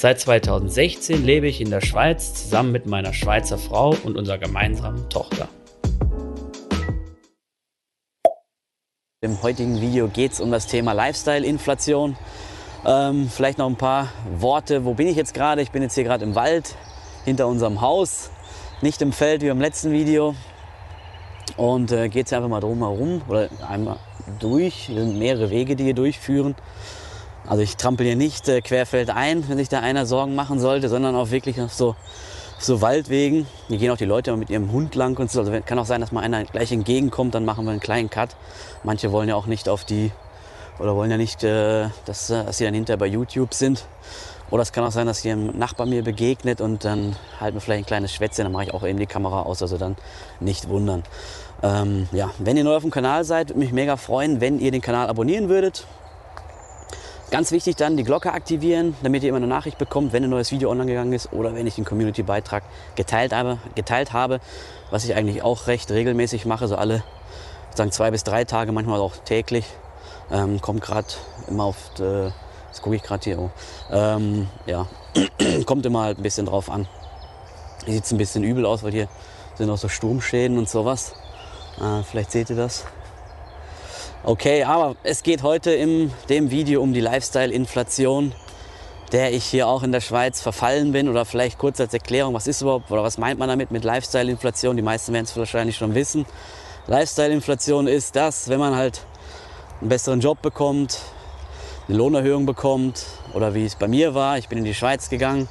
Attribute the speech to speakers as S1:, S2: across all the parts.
S1: Seit 2016 lebe ich in der Schweiz zusammen mit meiner Schweizer Frau und unserer gemeinsamen Tochter.
S2: Im heutigen Video geht es um das Thema Lifestyle-Inflation. Ähm, vielleicht noch ein paar Worte. Wo bin ich jetzt gerade? Ich bin jetzt hier gerade im Wald hinter unserem Haus, nicht im Feld wie im letzten Video. Und äh, geht es einfach mal drum herum oder einmal durch. Hier sind mehrere Wege, die hier durchführen. Also ich trampel hier nicht äh, querfeld ein, wenn sich da einer Sorgen machen sollte, sondern auch wirklich auf so, so Waldwegen. Hier gehen auch die Leute mit ihrem Hund lang und so. Also kann auch sein, dass mal einer gleich entgegenkommt, dann machen wir einen kleinen Cut. Manche wollen ja auch nicht auf die, oder wollen ja nicht, äh, dass, äh, dass sie dann hinterher bei YouTube sind. Oder es kann auch sein, dass hier ein Nachbar mir begegnet und dann halten wir vielleicht ein kleines Schwätzchen, dann mache ich auch eben die Kamera aus, also dann nicht wundern. Ähm, ja, wenn ihr neu auf dem Kanal seid, würde mich mega freuen, wenn ihr den Kanal abonnieren würdet. Ganz wichtig dann die Glocke aktivieren, damit ihr immer eine Nachricht bekommt, wenn ein neues Video online gegangen ist oder wenn ich den Community-Beitrag geteilt habe, geteilt habe, was ich eigentlich auch recht regelmäßig mache, so alle sagen zwei bis drei Tage, manchmal auch täglich. Ähm, kommt gerade immer auf, die, das gucke ich gerade hier. Oh. Ähm, ja, kommt immer halt ein bisschen drauf an. Hier sieht es ein bisschen übel aus, weil hier sind auch so Sturmschäden und sowas. Äh, vielleicht seht ihr das. Okay, aber es geht heute in dem Video um die Lifestyle-Inflation, der ich hier auch in der Schweiz verfallen bin. Oder vielleicht kurz als Erklärung, was ist überhaupt oder was meint man damit mit Lifestyle-Inflation? Die meisten werden es wahrscheinlich schon wissen. Lifestyle-Inflation ist das, wenn man halt einen besseren Job bekommt, eine Lohnerhöhung bekommt oder wie es bei mir war. Ich bin in die Schweiz gegangen,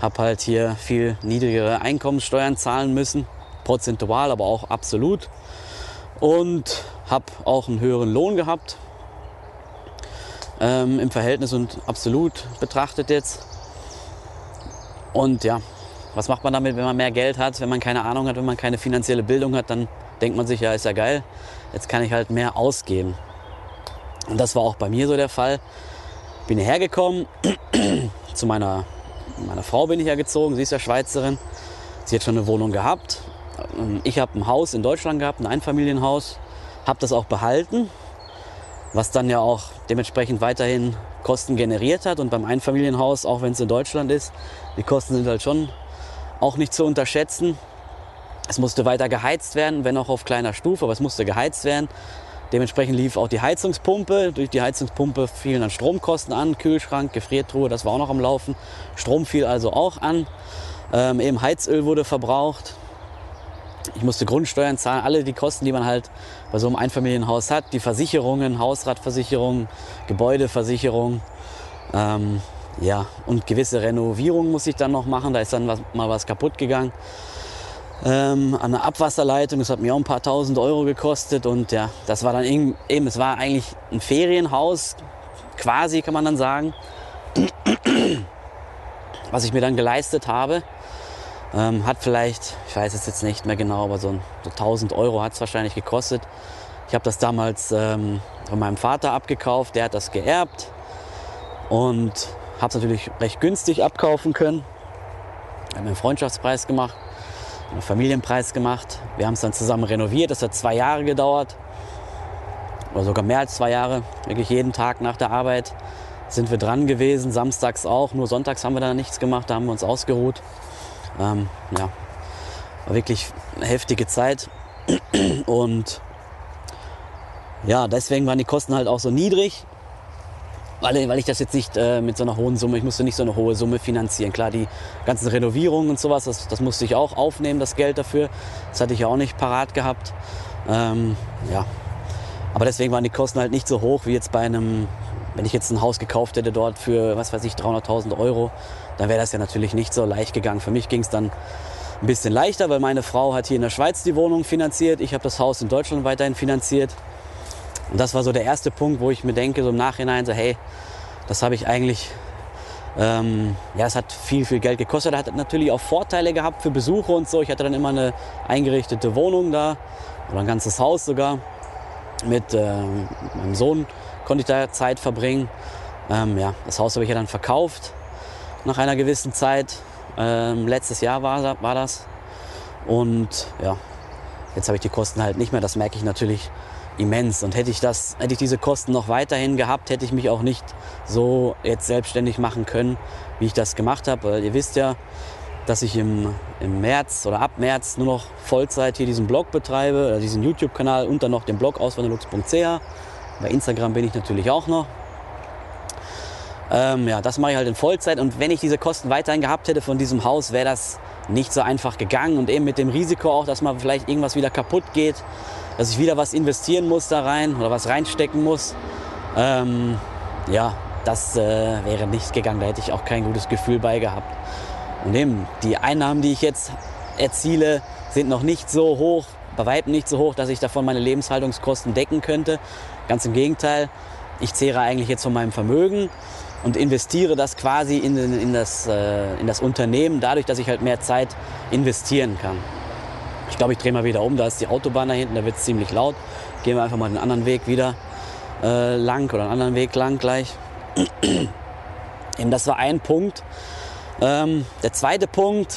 S2: habe halt hier viel niedrigere Einkommenssteuern zahlen müssen, prozentual, aber auch absolut. Und habe auch einen höheren Lohn gehabt ähm, im Verhältnis und absolut betrachtet jetzt. Und ja, was macht man damit, wenn man mehr Geld hat, wenn man keine Ahnung hat, wenn man keine finanzielle Bildung hat, dann denkt man sich, ja, ist ja geil, jetzt kann ich halt mehr ausgeben. Und das war auch bei mir so der Fall. Bin hierher gekommen, zu meiner, meiner Frau bin ich ja gezogen, sie ist ja Schweizerin. Sie hat schon eine Wohnung gehabt. Ich habe ein Haus in Deutschland gehabt, ein Einfamilienhaus habe das auch behalten, was dann ja auch dementsprechend weiterhin Kosten generiert hat. Und beim Einfamilienhaus, auch wenn es in Deutschland ist, die Kosten sind halt schon auch nicht zu unterschätzen. Es musste weiter geheizt werden, wenn auch auf kleiner Stufe, aber es musste geheizt werden. Dementsprechend lief auch die Heizungspumpe. Durch die Heizungspumpe fielen dann Stromkosten an, Kühlschrank, Gefriertruhe, das war auch noch am Laufen. Strom fiel also auch an. Ähm, eben Heizöl wurde verbraucht. Ich musste Grundsteuern zahlen, alle die Kosten, die man halt bei so einem Einfamilienhaus hat, die Versicherungen, Hausratversicherung, Gebäudeversicherung, ähm, ja, und gewisse Renovierungen muss ich dann noch machen. Da ist dann was, mal was kaputt gegangen. Ähm, an der Abwasserleitung, das hat mir auch ein paar tausend Euro gekostet und ja, das war dann eben, eben es war eigentlich ein Ferienhaus, quasi kann man dann sagen, was ich mir dann geleistet habe. Ähm, hat vielleicht, ich weiß es jetzt nicht mehr genau, aber so, so 1000 Euro hat es wahrscheinlich gekostet. Ich habe das damals ähm, von meinem Vater abgekauft, der hat das geerbt und habe es natürlich recht günstig abkaufen können. Ich habe einen Freundschaftspreis gemacht, einen Familienpreis gemacht. Wir haben es dann zusammen renoviert. Das hat zwei Jahre gedauert oder sogar mehr als zwei Jahre. Wirklich jeden Tag nach der Arbeit sind wir dran gewesen, samstags auch. Nur sonntags haben wir da nichts gemacht, da haben wir uns ausgeruht. Ähm, ja, war wirklich eine heftige Zeit. Und ja, deswegen waren die Kosten halt auch so niedrig, weil, weil ich das jetzt nicht äh, mit so einer hohen Summe, ich musste nicht so eine hohe Summe finanzieren. Klar, die ganzen Renovierungen und sowas, das, das musste ich auch aufnehmen, das Geld dafür. Das hatte ich ja auch nicht parat gehabt. Ähm, ja, aber deswegen waren die Kosten halt nicht so hoch wie jetzt bei einem, wenn ich jetzt ein Haus gekauft hätte dort für, was weiß ich, 300.000 Euro dann wäre das ja natürlich nicht so leicht gegangen. Für mich ging es dann ein bisschen leichter, weil meine Frau hat hier in der Schweiz die Wohnung finanziert. Ich habe das Haus in Deutschland weiterhin finanziert. Und das war so der erste Punkt, wo ich mir denke, so im Nachhinein, so hey, das habe ich eigentlich Ähm, ja, es hat viel, viel Geld gekostet. Hat natürlich auch Vorteile gehabt für Besucher und so. Ich hatte dann immer eine eingerichtete Wohnung da oder ein ganzes Haus sogar. Mit äh, meinem Sohn konnte ich da Zeit verbringen. Ähm, ja, das Haus habe ich ja dann verkauft nach einer gewissen Zeit. Ähm, letztes Jahr war, war das. Und ja, jetzt habe ich die Kosten halt nicht mehr. Das merke ich natürlich immens. Und hätte ich das, hätte ich diese Kosten noch weiterhin gehabt, hätte ich mich auch nicht so jetzt selbstständig machen können, wie ich das gemacht habe. Weil ihr wisst ja, dass ich im, im März oder ab März nur noch Vollzeit hier diesen Blog betreibe, oder diesen YouTube-Kanal und dann noch den Blog auswanderlux.ch. Bei Instagram bin ich natürlich auch noch. Ähm, ja, das mache ich halt in Vollzeit. Und wenn ich diese Kosten weiterhin gehabt hätte von diesem Haus, wäre das nicht so einfach gegangen. Und eben mit dem Risiko auch, dass mal vielleicht irgendwas wieder kaputt geht, dass ich wieder was investieren muss da rein oder was reinstecken muss. Ähm, ja, das äh, wäre nicht gegangen. Da hätte ich auch kein gutes Gefühl bei gehabt. Und eben die Einnahmen, die ich jetzt erziele, sind noch nicht so hoch, bei weitem nicht so hoch, dass ich davon meine Lebenshaltungskosten decken könnte. Ganz im Gegenteil, ich zehre eigentlich jetzt von meinem Vermögen und investiere das quasi in, in, das, äh, in das Unternehmen, dadurch, dass ich halt mehr Zeit investieren kann. Ich glaube, ich drehe mal wieder um, da ist die Autobahn da hinten, da wird es ziemlich laut. Gehen wir einfach mal den anderen Weg wieder äh, lang oder einen anderen Weg lang gleich. Eben das war ein Punkt. Ähm, der zweite Punkt,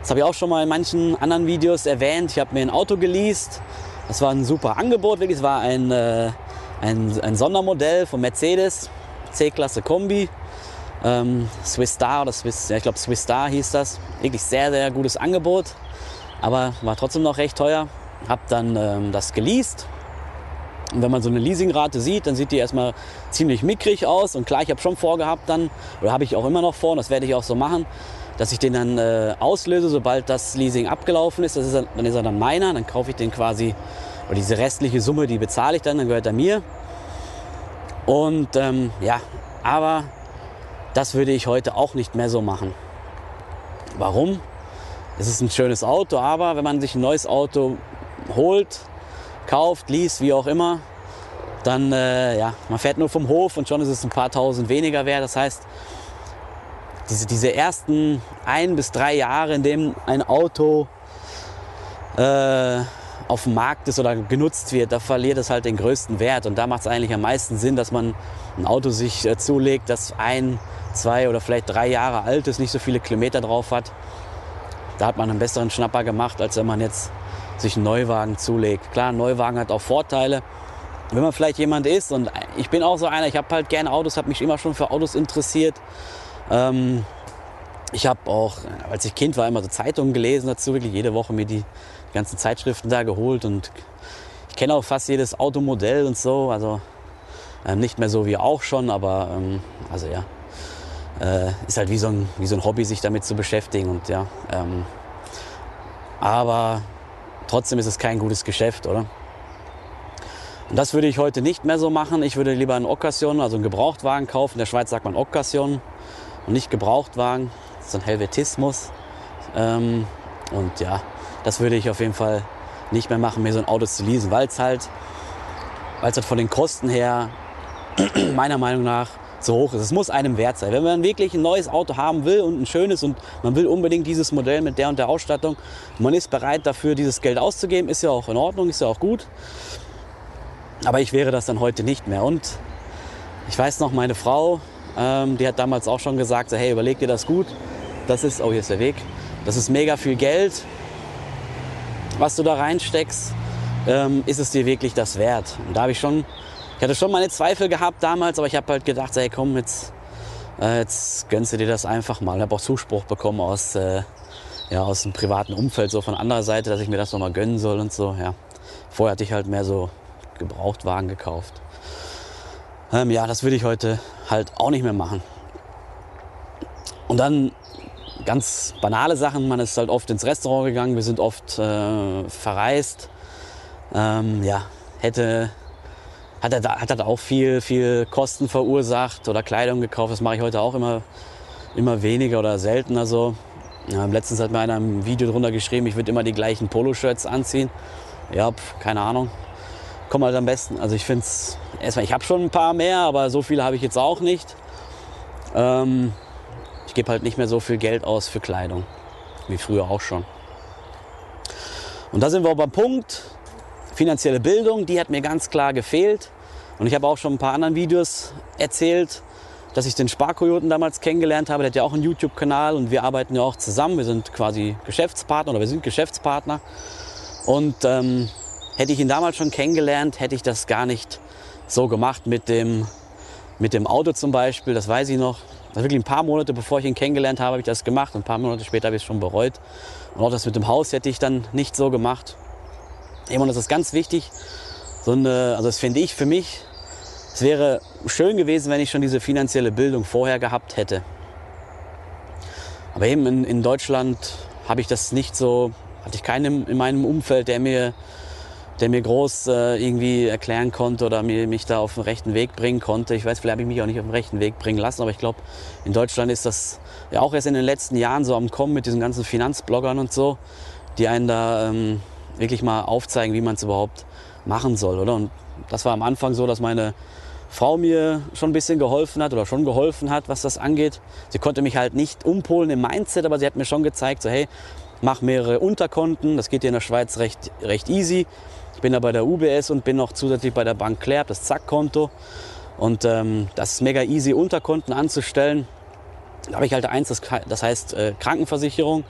S2: das habe ich auch schon mal in manchen anderen Videos erwähnt. Ich habe mir ein Auto geleast. Das war ein super Angebot, wirklich. Es war ein, äh, ein, ein Sondermodell von Mercedes, C-Klasse Kombi. Ähm, Swiss Star oder Swiss, ja, ich glaube Swiss Star hieß das. Wirklich sehr, sehr gutes Angebot aber war trotzdem noch recht teuer. Hab dann ähm, das geleast. Und wenn man so eine Leasingrate sieht, dann sieht die erstmal ziemlich mickrig aus. Und klar, ich habe schon vorgehabt dann, oder habe ich auch immer noch vor, und das werde ich auch so machen, dass ich den dann äh, auslöse, sobald das Leasing abgelaufen ist. Das ist. Dann ist er dann meiner, dann kaufe ich den quasi, oder diese restliche Summe, die bezahle ich dann, dann gehört er mir. Und ähm, ja, aber das würde ich heute auch nicht mehr so machen. Warum? es ist ein schönes Auto, aber wenn man sich ein neues Auto holt, kauft, liest, wie auch immer, dann, äh, ja, man fährt nur vom Hof und schon ist es ein paar tausend weniger wert. Das heißt, diese, diese ersten ein bis drei Jahre, in dem ein Auto äh, auf dem Markt ist oder genutzt wird, da verliert es halt den größten Wert. Und da macht es eigentlich am meisten Sinn, dass man ein Auto sich äh, zulegt, das ein, zwei oder vielleicht drei Jahre alt ist, nicht so viele Kilometer drauf hat da hat man einen besseren Schnapper gemacht, als wenn man jetzt sich einen Neuwagen zulegt. Klar, ein Neuwagen hat auch Vorteile. Wenn man vielleicht jemand ist, und ich bin auch so einer, ich habe halt gerne Autos, habe mich immer schon für Autos interessiert. Ähm, ich habe auch, als ich Kind war, immer so Zeitungen gelesen dazu, wirklich jede Woche mir die ganzen Zeitschriften da geholt und ich kenne auch fast jedes Automodell und so. Also ähm, nicht mehr so wie auch schon, aber ähm, also ja, äh, ist halt wie so, ein, wie so ein Hobby, sich damit zu beschäftigen. Und, ja, ähm, aber trotzdem ist es kein gutes Geschäft, oder? Und das würde ich heute nicht mehr so machen. Ich würde lieber einen Occasion, also einen Gebrauchtwagen kaufen. In der Schweiz sagt man Occasion und nicht Gebrauchtwagen. Das ist ein Helvetismus. Ähm, und ja, das würde ich auf jeden Fall nicht mehr machen, mir so ein Auto zu leasen, weil es halt, halt von den Kosten her meiner Meinung nach so hoch ist. Es muss einem wert sein. Wenn man wirklich ein neues Auto haben will und ein schönes und man will unbedingt dieses Modell mit der und der Ausstattung, man ist bereit dafür, dieses Geld auszugeben, ist ja auch in Ordnung, ist ja auch gut. Aber ich wäre das dann heute nicht mehr. Und ich weiß noch, meine Frau, ähm, die hat damals auch schon gesagt, so, hey, überleg dir das gut. Das ist, oh, hier ist der Weg. Das ist mega viel Geld, was du da reinsteckst. Ähm, ist es dir wirklich das wert? Und da habe ich schon ich hatte schon meine Zweifel gehabt damals, aber ich habe halt gedacht, hey komm, jetzt, äh, jetzt gönnst du dir das einfach mal. Ich habe auch Zuspruch bekommen aus, äh, ja, aus dem privaten Umfeld, so von anderer Seite, dass ich mir das nochmal gönnen soll und so. Ja. Vorher hatte ich halt mehr so Gebrauchtwagen gekauft. Ähm, ja, das würde ich heute halt auch nicht mehr machen. Und dann ganz banale Sachen. Man ist halt oft ins Restaurant gegangen, wir sind oft äh, verreist. Ähm, ja, hätte hat er, hat er auch viel, viel Kosten verursacht oder Kleidung gekauft. Das mache ich heute auch immer, immer weniger oder seltener so. Ja, letztens hat mir einer ein Video drunter geschrieben, ich würde immer die gleichen Poloshirts anziehen. Ja, pf, keine Ahnung. Kommt halt am besten. Also ich finde es, erstmal, ich habe schon ein paar mehr, aber so viele habe ich jetzt auch nicht. Ähm, ich gebe halt nicht mehr so viel Geld aus für Kleidung, wie früher auch schon. Und da sind wir auch beim Punkt, finanzielle Bildung, die hat mir ganz klar gefehlt. Und ich habe auch schon ein paar anderen Videos erzählt, dass ich den Sparkojoten damals kennengelernt habe. Der hat ja auch einen YouTube-Kanal und wir arbeiten ja auch zusammen. Wir sind quasi Geschäftspartner oder wir sind Geschäftspartner. Und ähm, hätte ich ihn damals schon kennengelernt, hätte ich das gar nicht so gemacht mit dem, mit dem Auto zum Beispiel. Das weiß ich noch. Das wirklich ein paar Monate bevor ich ihn kennengelernt habe, habe ich das gemacht. Und ein paar Monate später habe ich es schon bereut. Und auch das mit dem Haus hätte ich dann nicht so gemacht. Und das ist ganz wichtig. So eine, also das finde ich für mich, es wäre schön gewesen, wenn ich schon diese finanzielle Bildung vorher gehabt hätte. Aber eben in, in Deutschland habe ich das nicht so, hatte ich keinen in meinem Umfeld, der mir, der mir groß äh, irgendwie erklären konnte oder mir, mich da auf den rechten Weg bringen konnte. Ich weiß, vielleicht habe ich mich auch nicht auf den rechten Weg bringen lassen, aber ich glaube, in Deutschland ist das ja auch erst in den letzten Jahren so am Kommen mit diesen ganzen Finanzbloggern und so, die einen da ähm, wirklich mal aufzeigen, wie man es überhaupt machen soll, oder? Und das war am Anfang so, dass meine Frau mir schon ein bisschen geholfen hat oder schon geholfen hat, was das angeht. Sie konnte mich halt nicht umpolen im Mindset, aber sie hat mir schon gezeigt, so hey, mach mehrere Unterkonten, das geht dir in der Schweiz recht, recht easy. Ich bin da bei der UBS und bin noch zusätzlich bei der Bank Claire, das Zack-Konto. Und ähm, das ist mega easy, Unterkonten anzustellen. Da habe ich halt eins, das, das heißt äh, Krankenversicherung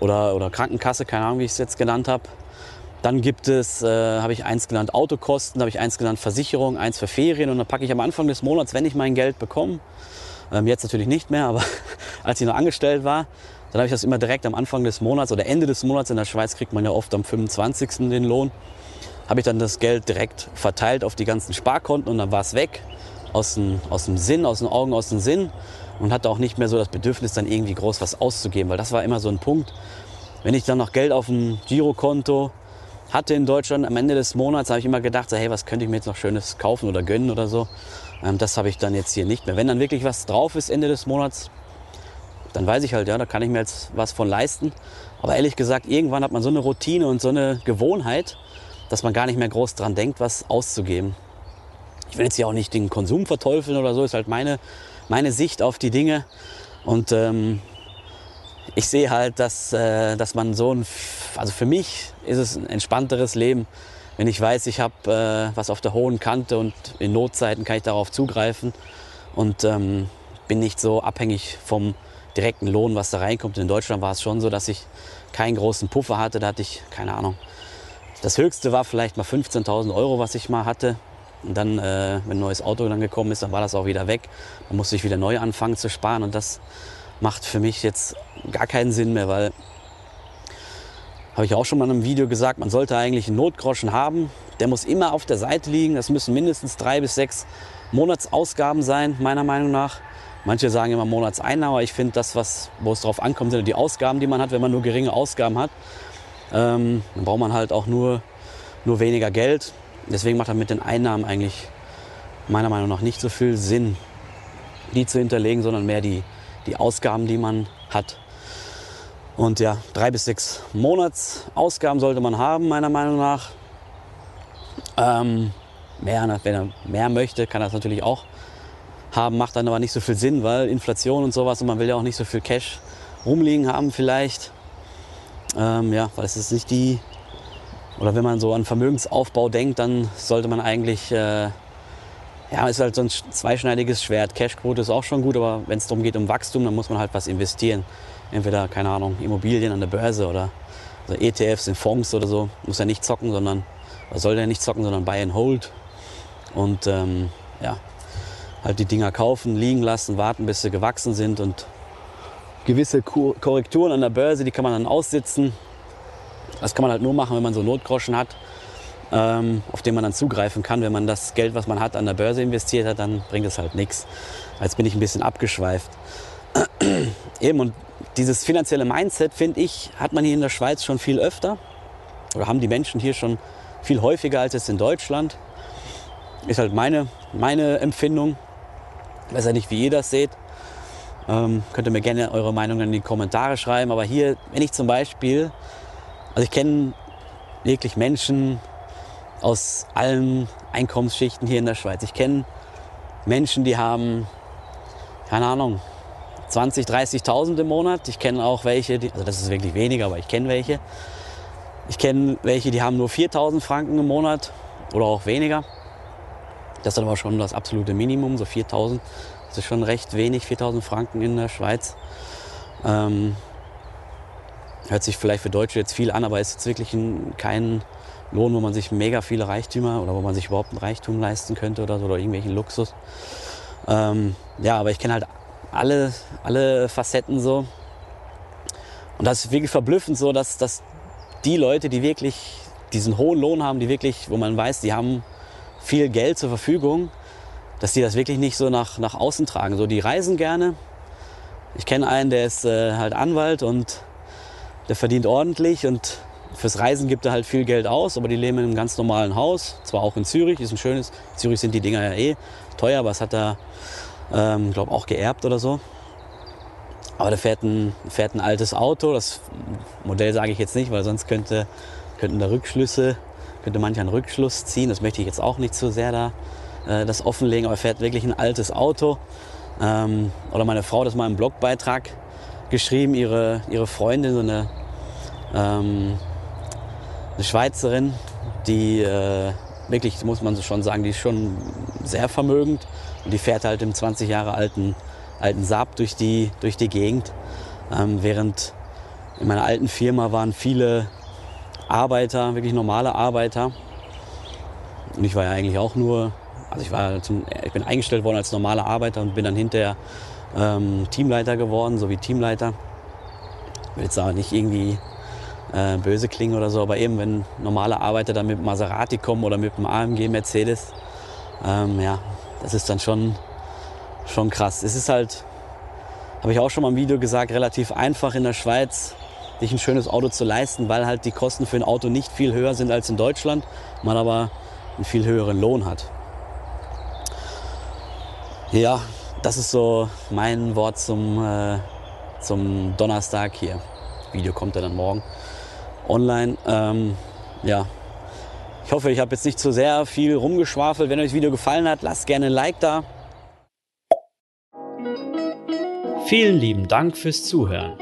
S2: oder, oder Krankenkasse, keine Ahnung, wie ich es jetzt genannt habe. Dann gibt es, äh, habe ich eins genannt Autokosten, habe ich eins genannt Versicherung, eins für Ferien und dann packe ich am Anfang des Monats, wenn ich mein Geld bekomme, ähm, jetzt natürlich nicht mehr, aber als ich noch angestellt war, dann habe ich das immer direkt am Anfang des Monats oder Ende des Monats, in der Schweiz kriegt man ja oft am 25. den Lohn, habe ich dann das Geld direkt verteilt auf die ganzen Sparkonten und dann war es weg aus dem, aus dem Sinn, aus den Augen, aus dem Sinn und hatte auch nicht mehr so das Bedürfnis, dann irgendwie groß was auszugeben, weil das war immer so ein Punkt. Wenn ich dann noch Geld auf dem Girokonto hatte in Deutschland am Ende des Monats, habe ich immer gedacht, so, hey, was könnte ich mir jetzt noch Schönes kaufen oder gönnen oder so. Ähm, das habe ich dann jetzt hier nicht mehr. Wenn dann wirklich was drauf ist Ende des Monats, dann weiß ich halt, ja, da kann ich mir jetzt was von leisten. Aber ehrlich gesagt, irgendwann hat man so eine Routine und so eine Gewohnheit, dass man gar nicht mehr groß dran denkt, was auszugeben. Ich will jetzt hier auch nicht den Konsum verteufeln oder so, ist halt meine, meine Sicht auf die Dinge. Und ähm, ich sehe halt, dass, äh, dass man so ein, also für mich ist es ein entspannteres Leben, wenn ich weiß, ich habe äh, was auf der hohen Kante und in Notzeiten kann ich darauf zugreifen und ähm, bin nicht so abhängig vom direkten Lohn, was da reinkommt. In Deutschland war es schon so, dass ich keinen großen Puffer hatte. Da hatte ich, keine Ahnung, das höchste war vielleicht mal 15.000 Euro, was ich mal hatte. Und dann, äh, wenn ein neues Auto dann gekommen ist, dann war das auch wieder weg. Dann musste ich wieder neu anfangen zu sparen und das macht für mich jetzt gar keinen Sinn mehr, weil habe ich auch schon mal in einem Video gesagt, man sollte eigentlich einen Notgroschen haben. Der muss immer auf der Seite liegen. Das müssen mindestens drei bis sechs Monatsausgaben sein, meiner Meinung nach. Manche sagen immer Monatseinnahmen, aber ich finde das, was, wo es darauf ankommt, sind die Ausgaben, die man hat. Wenn man nur geringe Ausgaben hat, ähm, dann braucht man halt auch nur, nur weniger Geld. Deswegen macht er mit den Einnahmen eigentlich meiner Meinung nach nicht so viel Sinn, die zu hinterlegen, sondern mehr die, die Ausgaben, die man hat. Und ja, drei bis sechs Monatsausgaben sollte man haben, meiner Meinung nach. Ähm, mehr, wenn er mehr möchte, kann er das natürlich auch haben, macht dann aber nicht so viel Sinn, weil Inflation und sowas und man will ja auch nicht so viel Cash rumliegen haben vielleicht. Ähm, ja, weil es ist nicht die, oder wenn man so an Vermögensaufbau denkt, dann sollte man eigentlich äh, ja, ist halt so ein zweischneidiges Schwert. Cashquote ist auch schon gut, aber wenn es darum geht um Wachstum, dann muss man halt was investieren. Entweder, keine Ahnung, Immobilien an der Börse oder also ETFs in Fonds oder so. Muss ja nicht zocken, sondern, soll ja nicht zocken, sondern buy and hold. Und ähm, ja, halt die Dinger kaufen, liegen lassen, warten, bis sie gewachsen sind und gewisse Korrekturen an der Börse, die kann man dann aussitzen. Das kann man halt nur machen, wenn man so Notgroschen hat ähm, auf den man dann zugreifen kann. Wenn man das Geld, was man hat, an der Börse investiert hat, dann bringt es halt nichts. Jetzt bin ich ein bisschen abgeschweift. Eben, und dieses finanzielle Mindset, finde ich, hat man hier in der Schweiz schon viel öfter. Oder haben die Menschen hier schon viel häufiger als jetzt in Deutschland. Ist halt meine, meine Empfindung. Weiß ja nicht, wie ihr das seht. Ähm, könnt ihr mir gerne eure Meinung in die Kommentare schreiben. Aber hier, wenn ich zum Beispiel, also ich kenne wirklich Menschen, aus allen Einkommensschichten hier in der Schweiz. Ich kenne Menschen, die haben, keine Ahnung, 20, 30.000 im Monat. Ich kenne auch welche, die, also das ist wirklich weniger, aber ich kenne welche. Ich kenne welche, die haben nur 4.000 Franken im Monat oder auch weniger. Das ist aber schon das absolute Minimum, so 4.000. Das ist schon recht wenig, 4.000 Franken in der Schweiz. Ähm, hört sich vielleicht für Deutsche jetzt viel an, aber ist jetzt wirklich ein, kein Lohn, wo man sich mega viele Reichtümer oder wo man sich überhaupt ein Reichtum leisten könnte oder so oder irgendwelchen Luxus. Ähm, ja, aber ich kenne halt alle, alle Facetten so. Und das ist wirklich verblüffend so, dass, dass die Leute, die wirklich diesen hohen Lohn haben, die wirklich, wo man weiß, die haben viel Geld zur Verfügung, dass die das wirklich nicht so nach, nach außen tragen. So, die reisen gerne. Ich kenne einen, der ist äh, halt Anwalt und der verdient ordentlich und fürs Reisen gibt er halt viel Geld aus, aber die leben in einem ganz normalen Haus, zwar auch in Zürich, ist ein schönes. In Zürich sind die Dinger ja eh teuer, aber es hat er, ähm, glaube auch geerbt oder so. Aber der fährt ein, fährt ein altes Auto, das Modell sage ich jetzt nicht, weil sonst könnte, könnten da Rückschlüsse, könnte mancher einen Rückschluss ziehen. Das möchte ich jetzt auch nicht zu so sehr da äh, das offenlegen, aber er fährt wirklich ein altes Auto. Ähm, oder meine Frau hat das mal im Blogbeitrag geschrieben, ihre, ihre Freundin, so eine ähm, eine Schweizerin, die äh, wirklich, muss man so schon sagen, die ist schon sehr vermögend und die fährt halt im 20 Jahre alten, alten Saab durch die, durch die Gegend. Ähm, während in meiner alten Firma waren viele Arbeiter, wirklich normale Arbeiter. Und ich war ja eigentlich auch nur, also ich, war zum, ich bin eingestellt worden als normaler Arbeiter und bin dann hinterher ähm, Teamleiter geworden, so wie Teamleiter. Ich will jetzt aber nicht irgendwie äh, böse klingen oder so, aber eben wenn normale Arbeiter dann mit Maserati kommen oder mit einem AMG Mercedes, ähm, ja, das ist dann schon, schon krass. Es ist halt, habe ich auch schon mal im Video gesagt, relativ einfach in der Schweiz sich ein schönes Auto zu leisten, weil halt die Kosten für ein Auto nicht viel höher sind als in Deutschland, man aber einen viel höheren Lohn hat. Ja, das ist so mein Wort zum, äh, zum Donnerstag hier. Video kommt ja dann morgen online. Ähm, ja, ich hoffe, ich habe jetzt nicht zu sehr viel rumgeschwafelt. Wenn euch das Video gefallen hat, lasst gerne ein Like da.
S1: Vielen lieben Dank fürs Zuhören.